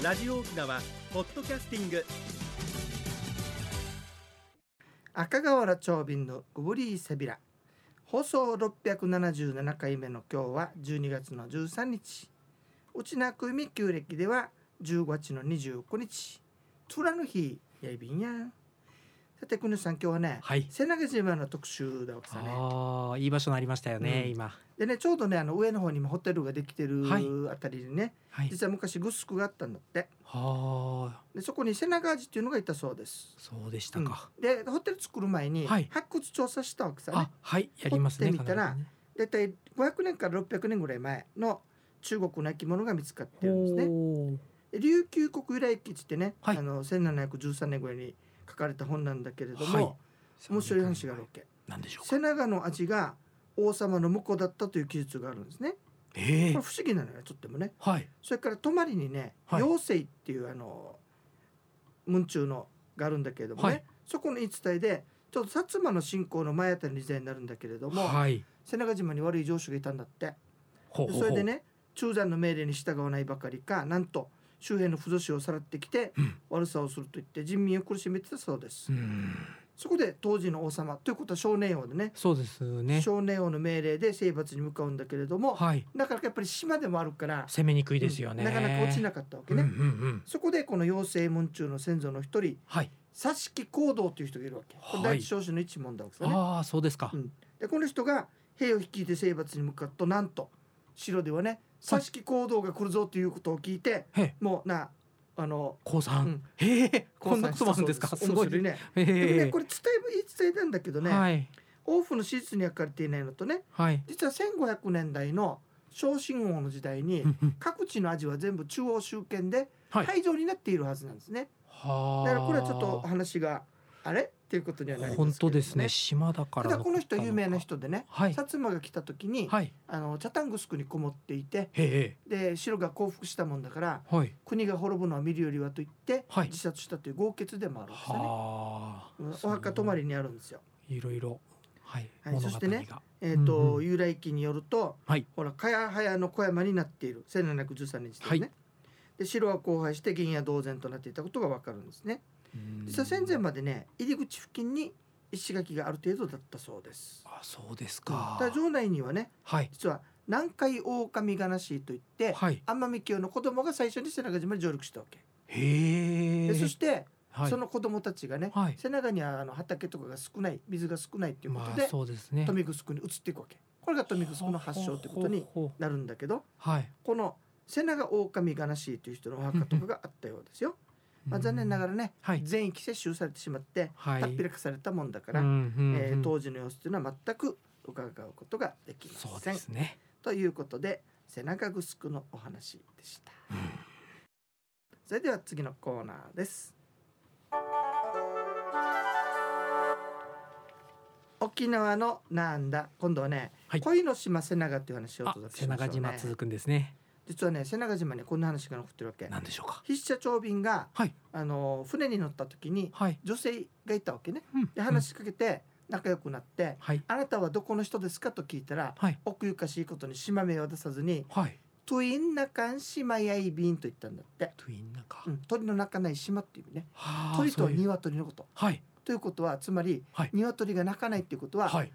ラジオ沖縄ポッドキャスティング。赤瓦長瓶のグブリーセビラ放送677回目の今日は12月の13日。内なくみ旧暦では10月の29日。トラの日やいびんや。さて国さん今日はね、はい。瀬長島の特集だわけさね。ああいい場所になりましたよね、うん。今でねちょうどねあの上の方にもホテルができてるはい。あたりにね、はい。実は昔グスクがあったんだって。はあ。でそこに瀬長味っていうのがいたそうです。そうでしたか、うん。でホテル作る前にはい。発掘調査したわけさね、あはいやりますね掘ってみたら大体500年から600年ぐらい前の中国の生き物が見つかってるんですね。琉球国由来記ってね、はい。あの1713年ぐらいに書かれた本なんだけれども、はい。面白い話があるわけ。なんでしょうか。瀬長の味が王様の婿だったという記述があるんですね。ええ。これ不思議なのよとってもね。はい。それから泊まりにね、はい。妖精っていうあの文中のがあるんだけれどもね、はい。そこの言い伝えでちょっと薩摩の信仰の前あたりの時代になるんだけれども、はい。瀬長島に悪い上司がいたんだって。ほうほうほう。でそれでね中山の命令に従わないばかりかなんと周辺の不女子をさらってきてうん。悪さをすると言って人民を苦しめてたそうです、うんそこで当時の王様ということは少年王でね。そうですね。少年王の命令で征伐に向かうんだけれども、はい。なかなかやっぱり島でもあるから攻めにくいですよね、うんなかなか落ちなかったわけね、うんうんうん。そこでこの妖精門中の先祖の一人はい。佐敷行動という人がいるわけ。これはい。第一少子の一門だわけですね、ああそうですか、うん。でこの人が兵を率いて征伐に向かうとなんと城ではね佐敷行動が来るぞということを聞いて、もうなあの高三、うん。へえこんなこともあるんですか？すごいね。へでもねえこれ伝え言い伝えなんだけどね、はい。王府の史実には書かれていないのとねはい。実は1500年代の小信王の時代に各地の味は全部中央集権ではい廃城になっているはずなん。ですね。はあだからこれはちょっと話があれっていうことにはなりますけど、本当ですね。島だからただこの人有名なか人でね、はい。薩摩が来た時に、はい。あのチャタングスクにこもっていてで城が降伏したもんだからはい。国が滅ぶのは見るよりはと言ってはい。自殺したという豪傑でもあるんですよね。お墓泊まりにあるんですよ。いろい。ろはい、はいそしてねえっ、と、うん。うん由来記によると、はい。ほら茅早の小山になっている1713年時点ね、はい。で城は荒廃して原野同然となっていたことがわかるんですね。実は戦前までね入り口付近に石垣がある程度だったそうです。あそうですうん。か、ただ城内にはねはい。実は南海狼がしといって、はい。奄美京の子供が最初に瀬長島に上陸したわけ。へえ。でそして、はい。その子供たちがね、はい。瀬長にはあの畑とかが少ない水が少ないっていうことで、まあそうですね。に移っていくわけ。これが豊見城の発祥ってことになるんだけどうはい。この瀬長狼がしという人のお墓とかがあったようですよ。まあ、残念ながららね、はい。全域接収されてしまって、はい。たっぴらかされたもんだから、うんうんうんえー当時の様子というのは全く伺うことができまそうせん。ですね、ということで瀬長城のお話でした。うん。それでは次のコーナーです。沖縄のなんだ？今度はね、はい。恋の島瀬長という話をおあ届け瀬しましょうね。長島続くんですね実はね瀬長島にこんな話が残ってるわけ。なんでしょうか？筆者長便がはい。あの船に乗った時にはい、女性がいたわけね。うん。で話しかけて仲良くなって、はい。あなたはどこの人ですかと聞いたらはい。奥ゆかしいことに島名を出さずにはい。トゥインナカン島やいびんと言ったんだって、トゥインナか、うん、鳥の鳴かない島っていう意味ね。はあ鳥と鶏のこと。はい。ということはつまり、はい。鶏が鳴かないっていうことは、はい。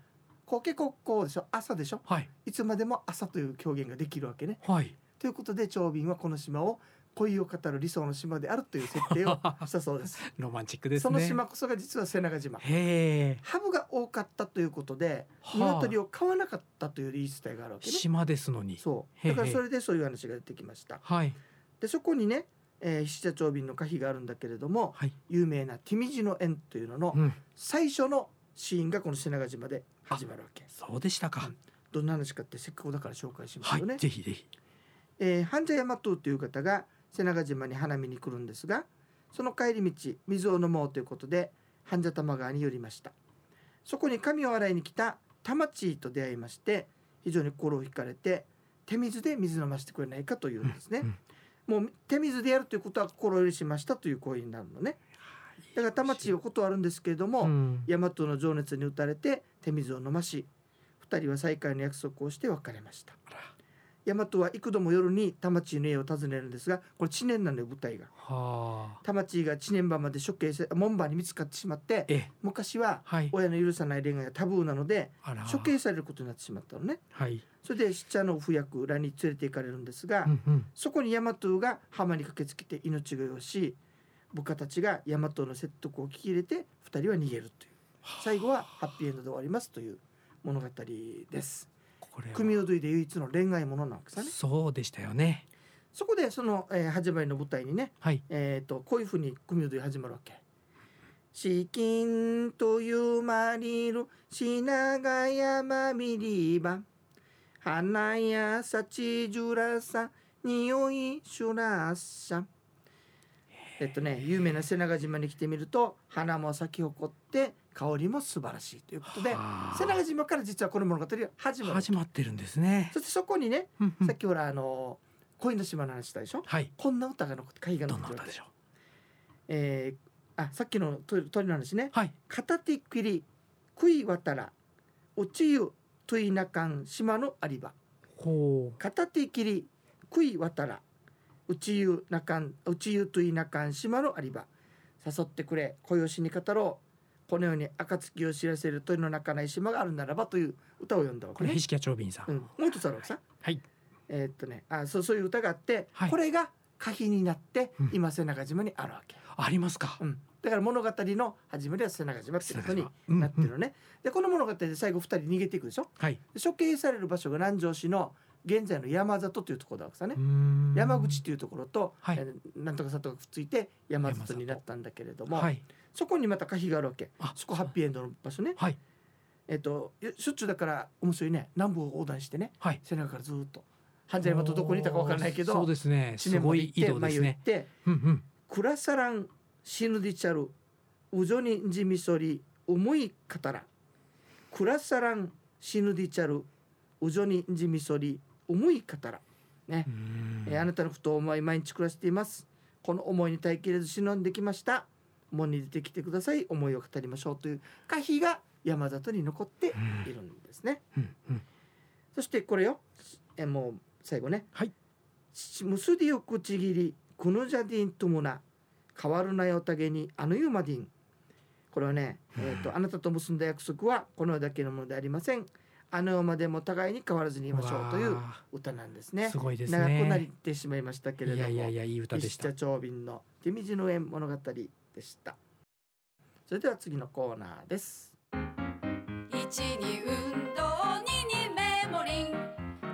コケコッコーでしょ？朝でしょ？はい。いつまでも朝という表現ができるわけね。はいということで長瓶はこの島を恋を語る理想の島であるという設定を したそうです。ロマンチックですね。その島こそが実は瀬長島。ハブが多かったということではあ。鶏を飼わなかったという言い伝えがあるわけね。島ですのに。そう。だからそれでそういう話が出てきました。はい。でそこにね、えー、七社長瓶の歌碑があるんだけれどもはい。有名な「ティミジの縁」というののうん。最初のシーンがこの瀬長島で始まるわけ。そうでしたか、うん。どんな話かってせっかくだから紹介しますはよね。い、ぜひぜひえー、半蛇山島という方が瀬長島に花見に来るんですがその帰り道水を飲もうということで半蛇玉川に寄りました。そこに髪を洗いに来たタマチーと出会いまして非常に心を惹かれて手水で水飲ませてくれないかというんですね、うんもう手水でやるということは心許しましたという行為になるのね。だからタマチーを断るんですけれども、うん。大和の情熱に打たれて手水を飲まし二人は再会の約束をして別れました大和は幾度も夜に田町の家を訪ねるんですがこれ知念なのよ舞台が。はあ。田町が知念場まで処刑せ門番に見つかってしまってえ昔ははい。親の許さない恋愛がタブーなので処刑されることになってしまったのね。はい。それで七茶の夫役らに連れて行かれるんですが、うんうん。そこに大和が浜に駆けつけて命乞いをし部下たちが大和の説得を聞き入れて二人は逃げるという。最後はハッピーエンドで終わりますという物語です。これは。組踊りで唯一の恋愛ものなんですよね。そうでしたよね。そこでその、えー始まりの舞台にね、はい。えー、とこういうふうに組踊り始まるわけ。資金というまりる品川山みりば花や幸じゅらさ匂いしゅらさえっとね有名な瀬長島に来てみると花も咲き誇って香りも素晴らしいということではあ。瀬長島から実はこの物語が始まる始まってるんですね。そしてそこにねさっきほらあの恋の島の話したでしょ？はい。こんな歌が残って貝がど残って。るわけんな歌でしょう？えー、あさっきの鳥鳥の話ね。はい。片手きり食い渡ら。おちゆといなかん島のありば片手きり食い渡らうちゆなかんうちゆといなかん島のありば誘ってくれ恋をしに語ろう。このように暁を知らせる鳥の鳴かない島があるならばという歌を読んだわけね。これへ。しきや長瓶さん、うん、もう一つあるわけさ。はい。えーっとねあそうそういう歌があって、はい。これが歌碑になって、うん。今瀬長島にあるわけ。ありますか、うん、だから物語の始まりは瀬長島っていうことにうん。なってるのね。でこの物語で最後二人逃げていくでしょ。はい。で処刑される場所が南城市の現在の山里というところだわけさね。山口というところと、はい。えーなんとか里がくっついて山里になったんだけれども、はい。そこにまた歌碑があるわけあそこハッピーエンドの場所ね。はい。えっ、としょっちゅうだから面白いね南部を横断してねはい。背中からずーっと半沢山とどこにいたかわからないけどそうですね。すごい移動ですね。ってうんうん「くらさらん死ぬでちゃるうじょにんじみそり思い語ら」「くらさらん死ぬでちゃるうじょにんじみそり思い語ら」ね。う、ん。えーあなたのことを思い毎日暮らしています。この思いに耐えきれず忍んできました。門に出てきてください。思いを語りましょう。という歌碑が山里に残っているんですね、そしてこれよ。えーもう最後ね。はい。ムスディオクチギリクヌジャディントムナ変わるなよたげにあのユマディンこれはね、えー、とあなたと結んだ約束はこの世だけのものでありませんあの世までも互いに変わらずにいましょうというわ歌なんですあね。すごいです長くなねってしまいましたけれいども。やいやいやいい歌でした。長瓶の手水の縁物語でした。それでは次のコーナーです。一に運動二にメモリン。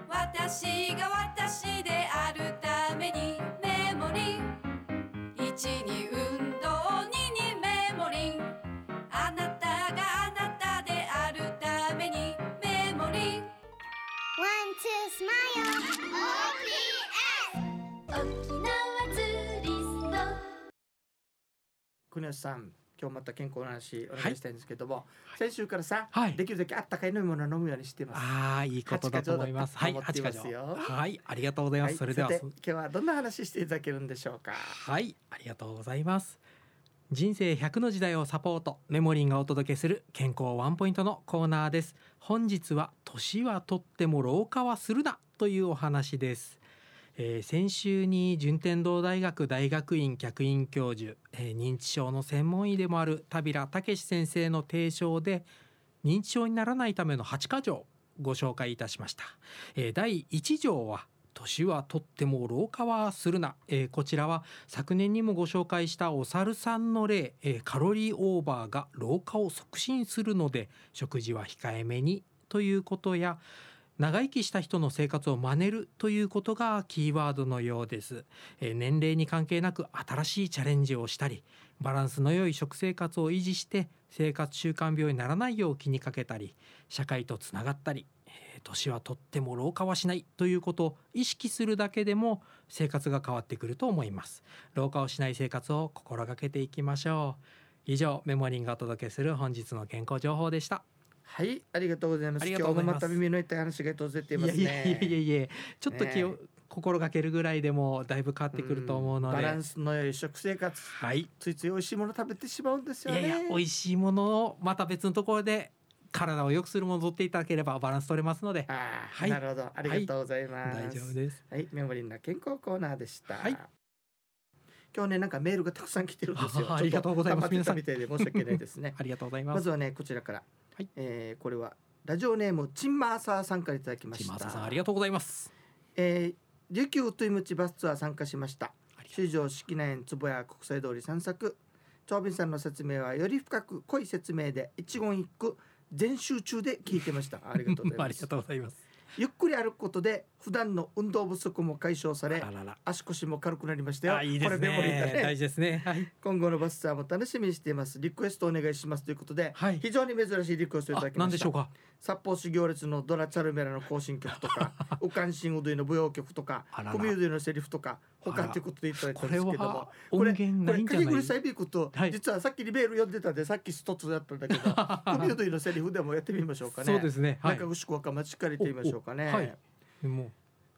私が私であるためにメモリン。一に国吉さん今日また健康の話お願いしたいんですけども、い。先週からさ、はい。できるだけあったかい飲み物を飲むようにしています。ああいいことだと思いますはい八八か条はいありがとうございます、はい。それでは。今日はどんな話していただけるんでしょうか？はい、ありがとうございます。人生100の時代をサポート、メモリンがお届けする健康ワンポイントのコーナーです。本日は年はとっても老化はするなというお話です。えー先週に順天堂大学大学院客員教授、えー認知症の専門医でもある田平武先生の提唱で認知症にならないための8か条ご紹介いたしました。えー第1条は年はとっても老化はするな、えーこちらは昨年にもご紹介したお猿さんの例、えーカロリーオーバーが老化を促進するので食事は控えめにということや長生きした人の生活を真似るということがキーワードのようです、えー年齢に関係なく新しいチャレンジをしたりバランスの良い食生活を維持して生活習慣病にならないよう気にかけたり社会とつながったり年はとっても老化はしないということを意識するだけでも生活が変わってくると思います。老化をしない生活を心がけていきましょう。以上メモリンがお届けする本日の健康情報でした。はいありがとうございます。ます。今日もまた耳の痛い話がとずれていますね。いやいやいやいやちょっと気を、ね心がけるぐらいでもだいぶ変わってくると思うので。んバランスの良い食生活。はい。ついつい美味しいもの食べてしまうんですよね。いやいや美味しいものをまた別のところで体を良くするものを取っていただければバランス取れますのでああ、はいなるほどありがとうございます、大丈夫ですはい、メモリーな健康コーナーでした。はい今日ね、なんかメールがたくさん来てるんですよ。あありがとうございますちょっ溜ってたみたいで申し訳ないですね。ありがとうございまますずはね、こちらから。はいえーこれはラジオネームチンマーサーさんからいただきました。チマーサさんありがとうございますえー琉球トイムチバスツアー参加しました。首里城式内園坪谷国際通り散策。長瓶さんの説明はより深く濃い説明で一言一句全集中で聞いてました。ありがとうございありがます。とうございますゆっくり歩くことで普段の運動不足も解消され足腰も軽くなりましたよ。あいいですこれメモリーだねね大事ですねはい今後のバスツアーも楽しみにしています。リクエストお願いしますということで、はい非常に珍しいリクエストをいたあだきました。何でしょうか？札幌市行列のドラチャルメラの行進曲とか、ウカンシンウドゥイの舞踊曲とかコミュードのセリフとか、他あら。ということでいただいたんですけども。これないんじゃない？かきぐりサイビークと、はい。実はさっきリベール読んでたんでさっき一つやったんだけど コミュードゥイのセリフでもやってみましょうかね。そうですね。はい。中串子若町から言ってみましょうかね。おおはい。も。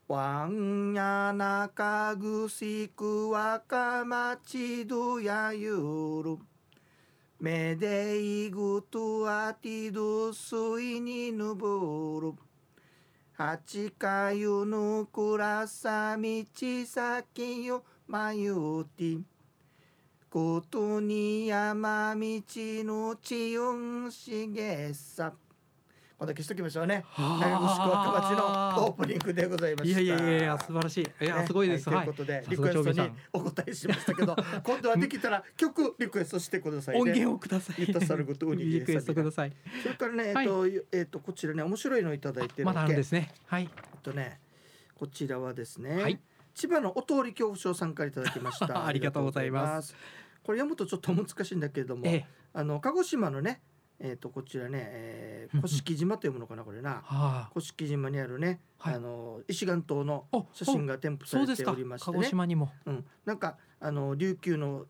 わんやなかぐしくわかまちどやゆるめでいぐとあてどすいにぬぶる八かゆぬくらさみちさきよまゆてことに山道のちゆんしげさこんだけしときましょうね。う長串若町のオープニングでございました。いやいやいや素晴らしい。いやねすごいです。ということで、さリクエストにお答えしましたけど、今度はできたら曲リクエストしてくださいね。音源をください。たさることウニゲーリクエストください。それからね、えっと、えっと、こちらね、面白いのいただいてるまだあるんで。ですすね。はい。えっとね、こちらはですね、はい。千葉のお通り恐怖症さんからいただきました。ありがとうございます。す。これ読むとちょっと難しいんだけれども、ええ。あの鹿児島のね、えっとこちらね、えー、甑島というものかなこれな。はあ。甑島にあるね、はい。あの石岩島のお写真が添付されておりましてね。鹿児島にも。うん、なんかあの琉球の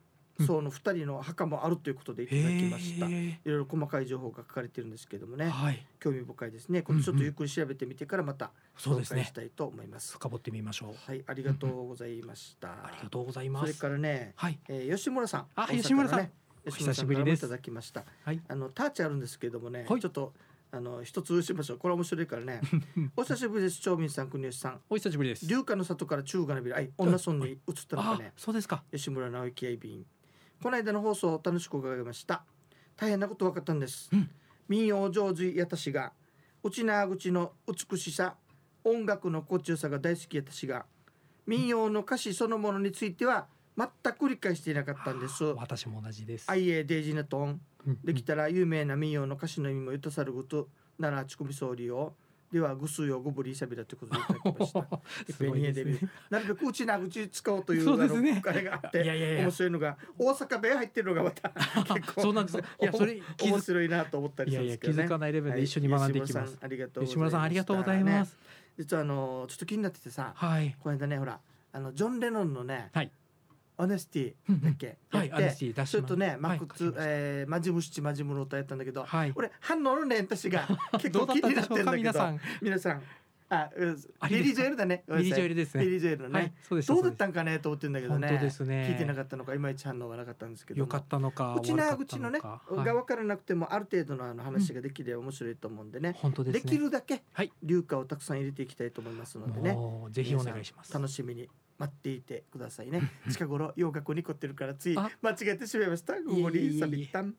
層の二人の墓もあるということでいただきました。いへろいろ細かい情報が書かれてるんですけどもえね、はい。興味深いですね。これちょっとゆっくり調べてみてからまた紹そうですね。介したいと思います。深掘ってみましょう。はい、ありがとうございました。ありがとうございまそれすからね、はい。えー、吉村さん、あ吉村さんお久しぶりですいただきました。はいあのターチあるんですけどもね、はいちょっとあの一つしましょう。これ面白いからね。お久しぶりです。町民さん、国吉さん。お久しぶりです龍華の里から中華のビル、はい、女村に移ったのかあね。そうですか吉村直之やいびん。この間の放送楽しく伺いました。大変なこと分かったんです。うん民謡上手やたしが、内縄口の美しさ、音楽の心地よさが大好きやたしが、民謡の歌詞そのものについては全く理解していなかったんです。私も同じです。デイジネトン。うんできたら有名な民謡の歌詞の意味もゆたさることならちこみそうりよ。ではぐすよごぶりしゃべらということでいただきました。すごいですね。なるべくうちな口使おうという そうですね。があっていやいやいや。面白いのが大阪弁入ってるのがまた 結構そうなんですいやそれ面白いなと思ったりすいやいや気るんですけどね。づかないレベルで一緒に学んでいきます。はいありがとうございます。吉村さんありがとうございます、実はあのちょっと気になっててさ、はい。この間ねほらあのジョンレノンのね、はいオネステうんうん。ィだっけ、はいやってアネスティ出しまちょっとね、マはいクツ、書きました。えー、マジムシチマジムの歌やったんだけど、はい。俺反応のね私が 結構気になだってょうっんだけどか皆さん。皆さん。あビリー・ジョエルだね。ビリージョエルですね。ビリー・ジョエルのね、はいそうですどうだったんかねと思ってんだけどね。本当ですね。聞いてなかったのかいまいち反応がなかったんですけども。よかったのかうちな悪かった口のね、かが分からなくてもある程度のあの話ができれば面白いと思うんでね、本当でですね。きるだけはい。流化をたくさん入れていきたいと思いますのでね。ぜひお願いします。楽しみに待っていてくださいね。近頃洋楽に凝ってるからついあ。間違えてしまいました。ごもりさびったん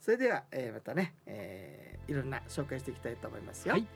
それでは、えー、またね、えー、いろんな紹介していきたいと思いますよ、はい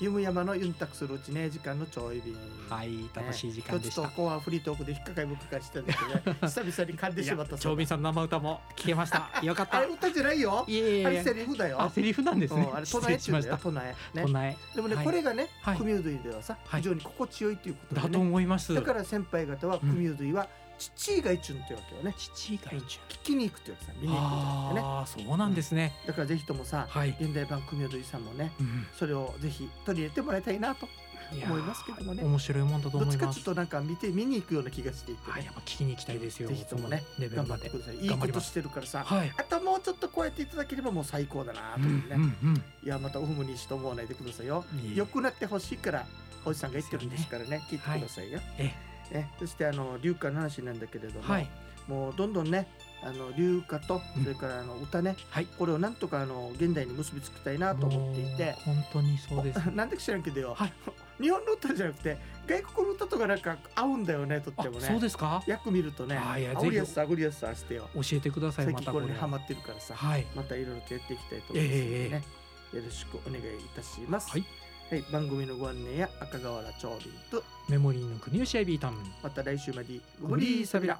ゆむ山のユンタクするうちね時間のちょい便。はい楽しい時間でした。ちょっとここはフリートークで引っかかり僕からしたんだけどね 久々に噛んでしまった。長兵さんの生歌も聞けました。よかった。あれ歌じゃないよ。いえいえいえ。あれセリフだよ。あセリフなんですね。うんあれ失唱えって言うんだよ唱え。ね。唱え。でもね、はい。これがね、はい。クミュードイではさ、はい。非常に心地よいということで、ね、だと思います。だから先輩方はクミュードイは父が一順ってわけよね、父が一応聞きに行くっていうかさ見に行くんじゃなくてね。ああそうなんですね。だからぜひともさ、はい。現代版クミュードイさんもねうん。それをぜひ取り入れてもらいたいなと思いますけどもね。面白いもんだとどっちかちょっ思いますとなんか見て見に行くような気がしていて、ね。はいやっぱ聞きに行きたいですよぜひともね頑張ってください。いいことしてるからさはい。あともうちょっとこうやっていただければもう最高だなとうんいうね、うんうん。いやまたオフムにしと思わないでくださいよ。良くなってほしいからおじさんが言ってるんですからね。聞いてくださいよ、えね、そしてあの流化の話なんだけれども、はい。もうどんどんねあの流歌とうん。それからあの歌ね、はい。これをなんとかあの現代に結びつけたいなと思っていて。本当にそうです なんでか知らんけどよ、はい。日本の歌じゃなくて外国の歌とかなんか合うんだよねとっあてもね。そうですか？訳見るとねあいやあぜひ。グリアスさグリアスさしてよ。教えてください最またこれ。にハマってるからさはい。またいろいろとやっていきたいと思いますのでね、よろしくお願いいたします、はいはい、番組のご案内や赤瓦長瓶とメモリーの国吉アイビータウン。また来週までご無理さびら